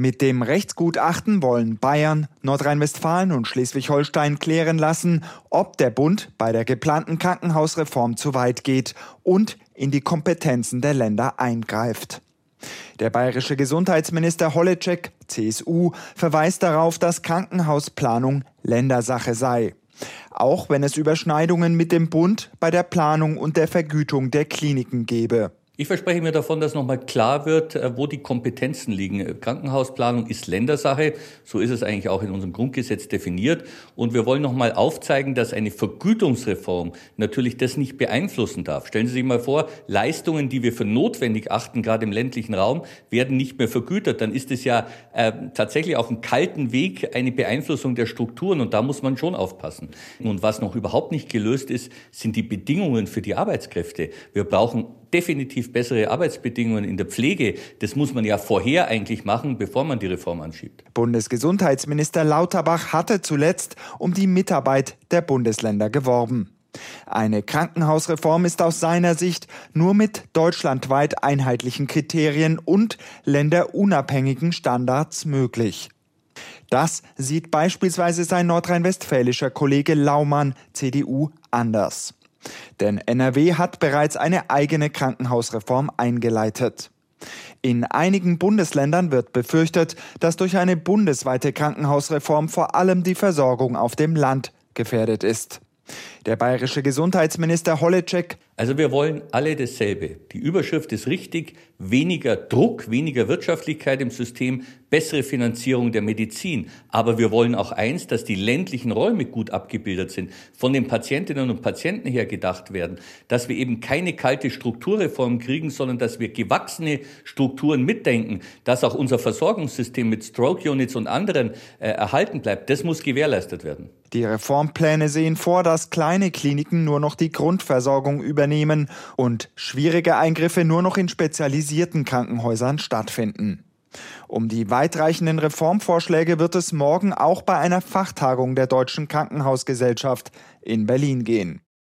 Mit dem Rechtsgutachten wollen Bayern, Nordrhein-Westfalen und Schleswig-Holstein klären lassen, ob der Bund bei der geplanten Krankenhausreform zu weit geht und in die Kompetenzen der Länder eingreift. Der bayerische Gesundheitsminister Holleczek, CSU, verweist darauf, dass Krankenhausplanung Ländersache sei. Auch wenn es Überschneidungen mit dem Bund bei der Planung und der Vergütung der Kliniken gebe. Ich verspreche mir davon, dass nochmal klar wird, äh, wo die Kompetenzen liegen. Krankenhausplanung ist Ländersache. So ist es eigentlich auch in unserem Grundgesetz definiert. Und wir wollen nochmal aufzeigen, dass eine Vergütungsreform natürlich das nicht beeinflussen darf. Stellen Sie sich mal vor, Leistungen, die wir für notwendig achten, gerade im ländlichen Raum, werden nicht mehr vergütet. Dann ist es ja äh, tatsächlich auf einem kalten Weg eine Beeinflussung der Strukturen. Und da muss man schon aufpassen. Und was noch überhaupt nicht gelöst ist, sind die Bedingungen für die Arbeitskräfte. Wir brauchen definitiv bessere Arbeitsbedingungen in der Pflege. Das muss man ja vorher eigentlich machen, bevor man die Reform anschiebt. Bundesgesundheitsminister Lauterbach hatte zuletzt um die Mitarbeit der Bundesländer geworben. Eine Krankenhausreform ist aus seiner Sicht nur mit deutschlandweit einheitlichen Kriterien und länderunabhängigen Standards möglich. Das sieht beispielsweise sein nordrhein-westfälischer Kollege Laumann, CDU, anders. Denn NRW hat bereits eine eigene Krankenhausreform eingeleitet. In einigen Bundesländern wird befürchtet, dass durch eine bundesweite Krankenhausreform vor allem die Versorgung auf dem Land gefährdet ist. Der bayerische Gesundheitsminister Holleczek. Also wir wollen alle dasselbe. Die Überschrift ist richtig. Weniger Druck, weniger Wirtschaftlichkeit im System, bessere Finanzierung der Medizin. Aber wir wollen auch eins, dass die ländlichen Räume gut abgebildet sind, von den Patientinnen und Patienten her gedacht werden, dass wir eben keine kalte Strukturreform kriegen, sondern dass wir gewachsene Strukturen mitdenken, dass auch unser Versorgungssystem mit Stroke Units und anderen äh, erhalten bleibt. Das muss gewährleistet werden. Die Reformpläne sehen vor, dass kleine Kliniken nur noch die Grundversorgung übernehmen und schwierige Eingriffe nur noch in spezialisierten Krankenhäusern stattfinden. Um die weitreichenden Reformvorschläge wird es morgen auch bei einer Fachtagung der Deutschen Krankenhausgesellschaft in Berlin gehen.